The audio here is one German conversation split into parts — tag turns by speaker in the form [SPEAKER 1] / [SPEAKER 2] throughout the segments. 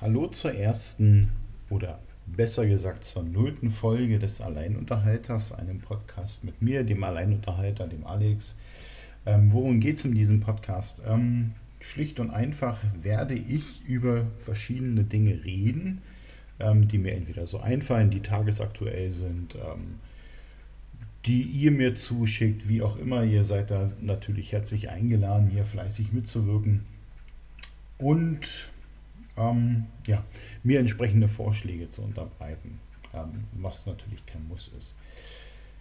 [SPEAKER 1] Hallo zur ersten oder besser gesagt zur nullten Folge des Alleinunterhalters, einem Podcast mit mir, dem Alleinunterhalter, dem Alex. Ähm, worum geht es in diesem Podcast? Ähm, schlicht und einfach werde ich über verschiedene Dinge reden, ähm, die mir entweder so einfallen, die tagesaktuell sind, ähm, die ihr mir zuschickt, wie auch immer. Ihr seid da natürlich herzlich eingeladen, hier fleißig mitzuwirken. Und ähm, ja, mir entsprechende Vorschläge zu unterbreiten, ähm, was natürlich kein Muss ist.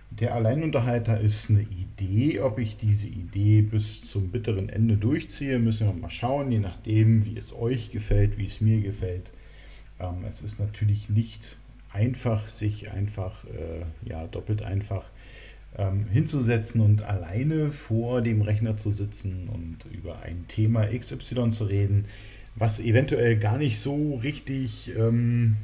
[SPEAKER 1] Der Alleinunterhalter ist eine Idee. Ob ich diese Idee bis zum bitteren Ende durchziehe, müssen wir mal schauen, je nachdem, wie es euch gefällt, wie es mir gefällt. Ähm, es ist natürlich nicht einfach, sich einfach, äh, ja, doppelt einfach ähm, hinzusetzen und alleine vor dem Rechner zu sitzen und über ein Thema XY zu reden was eventuell gar nicht so richtig ähm,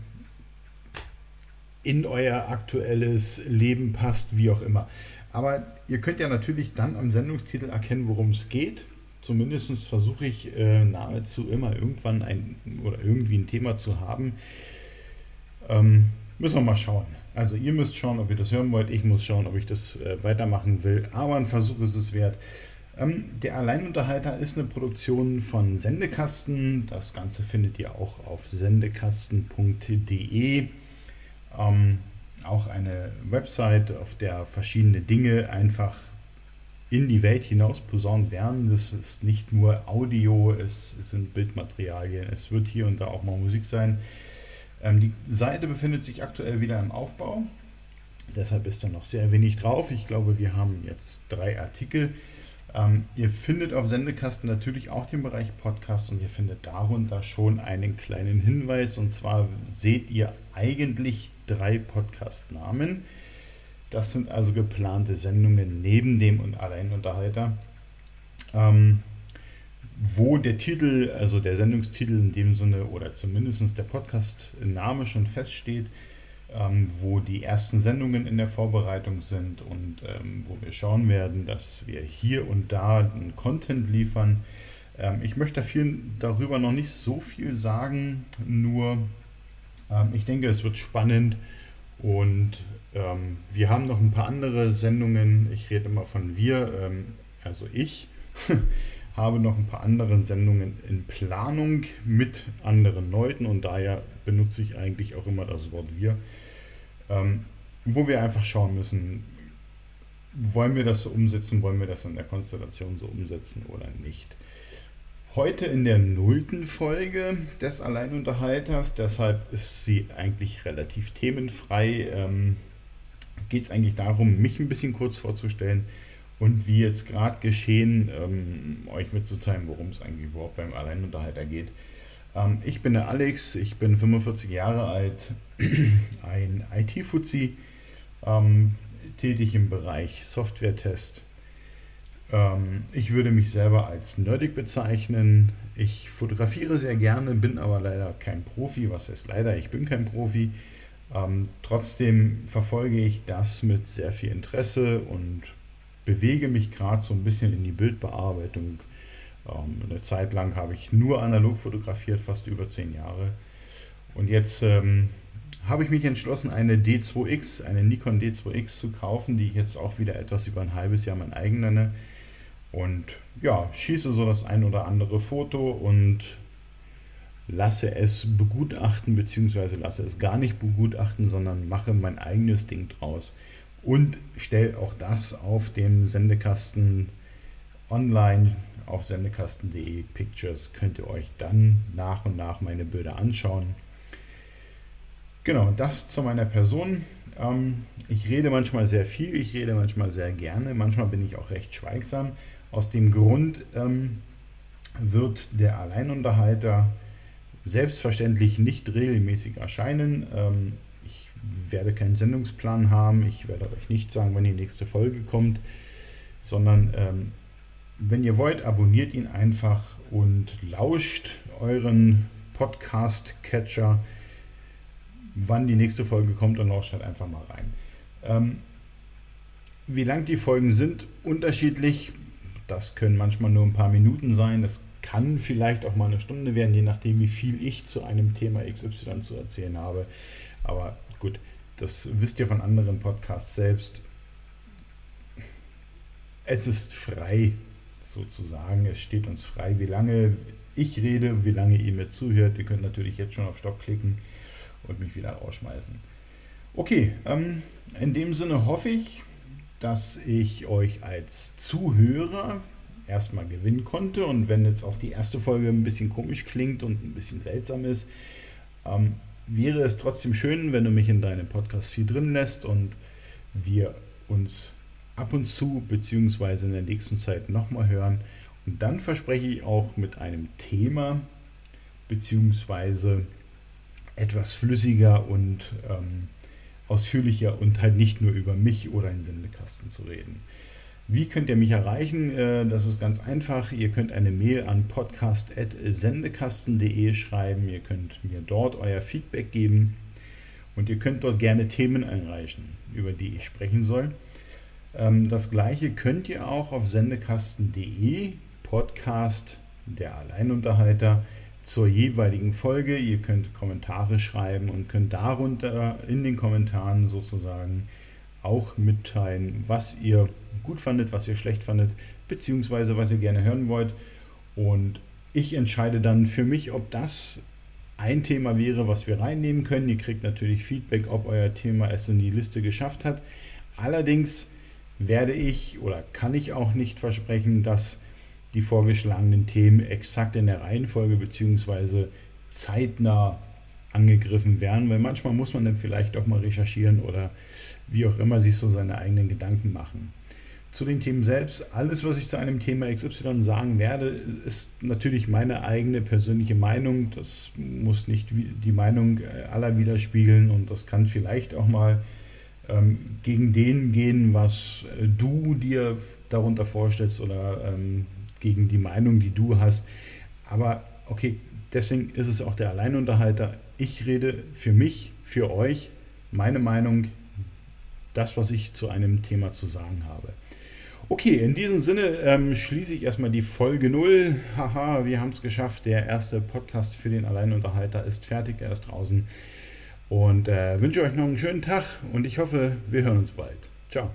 [SPEAKER 1] in euer aktuelles Leben passt, wie auch immer. Aber ihr könnt ja natürlich dann am Sendungstitel erkennen, worum es geht. Zumindest versuche ich äh, nahezu immer irgendwann ein oder irgendwie ein Thema zu haben. Ähm, müssen wir mal schauen. Also ihr müsst schauen, ob ihr das hören wollt. Ich muss schauen, ob ich das äh, weitermachen will. Aber ein Versuch ist es wert. Ähm, der Alleinunterhalter ist eine Produktion von Sendekasten. Das Ganze findet ihr auch auf sendekasten.de. Ähm, auch eine Website, auf der verschiedene Dinge einfach in die Welt hinaus posaunt werden. Das ist nicht nur Audio, es, sind Bildmaterialien, es wird hier und da auch mal Musik sein. Ähm, die Seite befindet sich aktuell wieder im Aufbau. Deshalb ist da noch sehr wenig drauf. Ich glaube, wir haben jetzt drei Artikel. Ähm, ihr findet auf Sendekasten natürlich auch den Bereich Podcast und ihr findet darunter schon einen kleinen Hinweis. Und zwar seht ihr eigentlich drei Podcast-Namen. Das sind also geplante Sendungen neben dem und Alleinunterhalter. Ähm, wo der Titel, also der Sendungstitel in dem Sinne oder zumindest der Podcast-Name schon feststeht, ähm, wo die ersten Sendungen in der Vorbereitung sind und ähm, wo wir schauen werden, dass wir hier und da einen Content liefern. Ähm, ich möchte viel, darüber noch nicht so viel sagen, nur ähm, ich denke, es wird spannend und ähm, wir haben noch ein paar andere Sendungen. Ich rede immer von wir, ähm, also ich. habe noch ein paar andere Sendungen in Planung mit anderen Leuten und daher benutze ich eigentlich auch immer das Wort wir. Ähm, wo wir einfach schauen müssen, wollen wir das so umsetzen, wollen wir das in der Konstellation so umsetzen oder nicht. Heute in der nullten Folge des Alleinunterhalters, deshalb ist sie eigentlich relativ themenfrei, ähm, geht es eigentlich darum, mich ein bisschen kurz vorzustellen und wie jetzt gerade geschehen, ähm, euch mitzuteilen, worum es eigentlich überhaupt beim Alleinunterhalter geht. Ähm, ich bin der Alex, ich bin 45 Jahre alt, ein IT-Fuzzi, ähm, tätig im Bereich Software-Test. Ähm, ich würde mich selber als nerdig bezeichnen. Ich fotografiere sehr gerne, bin aber leider kein Profi. Was heißt leider? Ich bin kein Profi. Ähm, trotzdem verfolge ich das mit sehr viel Interesse und bewege mich gerade so ein bisschen in die Bildbearbeitung eine Zeit lang habe ich nur analog fotografiert, fast über zehn Jahre. Und jetzt ähm, habe ich mich entschlossen, eine D2X, eine Nikon D2X zu kaufen, die ich jetzt auch wieder etwas über ein halbes Jahr mein eigen nenne. Und ja, schieße so das ein oder andere Foto und lasse es begutachten, beziehungsweise lasse es gar nicht begutachten, sondern mache mein eigenes Ding draus und stelle auch das auf dem Sendekasten online auf sendekasten.de Pictures könnt ihr euch dann nach und nach meine Bilder anschauen. Genau, das zu meiner Person. Ähm, ich rede manchmal sehr viel, ich rede manchmal sehr gerne, manchmal bin ich auch recht schweigsam. Aus dem Grund ähm, wird der Alleinunterhalter selbstverständlich nicht regelmäßig erscheinen. Ähm, ich werde keinen Sendungsplan haben, ich werde euch nicht sagen, wann die nächste Folge kommt, sondern ähm, wenn ihr wollt, abonniert ihn einfach und lauscht euren Podcast-Catcher, wann die nächste Folge kommt und lauscht halt einfach mal rein. Ähm, wie lang die Folgen sind, unterschiedlich. Das können manchmal nur ein paar Minuten sein, das kann vielleicht auch mal eine Stunde werden, je nachdem, wie viel ich zu einem Thema XY zu erzählen habe. Aber gut, das wisst ihr von anderen Podcasts selbst. Es ist frei, sozusagen. Es steht uns frei, wie lange ich rede, wie lange ihr mir zuhört. Ihr könnt natürlich jetzt schon auf Stopp klicken und mich wieder rausschmeißen. Okay, ähm, in dem Sinne hoffe ich, dass ich euch als Zuhörer erstmal gewinnen konnte. Und wenn jetzt auch die erste Folge ein bisschen komisch klingt und ein bisschen seltsam ist, ähm, wäre es trotzdem schön, wenn du mich in deinem Podcast viel drin lässt und wir uns ab und zu beziehungsweise in der nächsten Zeit nochmal hören. Und dann verspreche ich auch mit einem Thema beziehungsweise etwas flüssiger und ähm, ausführlicher und halt nicht nur über mich oder einen Sendekasten zu reden. Wie könnt ihr mich erreichen? Äh, das ist ganz einfach. Ihr könnt eine Mail an podcast.sendekasten.de schreiben. Ihr könnt mir dort euer Feedback geben und ihr könnt dort gerne Themen einreichen, über die ich sprechen soll. Ähm, das gleiche könnt ihr auch auf sendekasten.de, Podcast der Alleinunterhalter zur jeweiligen Folge. Ihr könnt Kommentare schreiben und könnt darunter in den Kommentaren sozusagen auch mitteilen, was ihr gut fandet, was ihr schlecht fandet, beziehungsweise was ihr gerne hören wollt. Und ich entscheide dann für mich, ob das ein Thema wäre, was wir reinnehmen können. Ihr kriegt natürlich Feedback, ob euer Thema es in die Liste geschafft hat. Allerdings werde ich oder kann ich auch nicht versprechen, dass die vorgeschlagenen Themen exakt in der Reihenfolge bzw. zeitnah angegriffen werden, weil manchmal muss man dann vielleicht auch mal recherchieren oder wie auch immer sich so seine eigenen Gedanken machen. Zu den Themen selbst, alles, was ich zu einem Thema XY sagen werde, ist natürlich meine eigene persönliche Meinung. Das muss nicht die Meinung aller widerspiegeln und das kann vielleicht auch mal ähm, gegen den gehen, was du dir darunter vorstellst oder ähm, gegen die Meinung, die du hast. Aber okay, deswegen ist es auch der Alleinunterhalter. Ich rede für mich, für euch, meine Meinung, das, was ich zu einem Thema zu sagen habe. Okay, in diesem Sinne ähm, schließe ich erstmal die Folge 0. Haha, wir haben es geschafft. Der erste Podcast für den Alleinunterhalter ist fertig, er ist draußen. Und äh, wünsche euch noch einen schönen Tag und ich hoffe, wir hören uns bald. Ciao.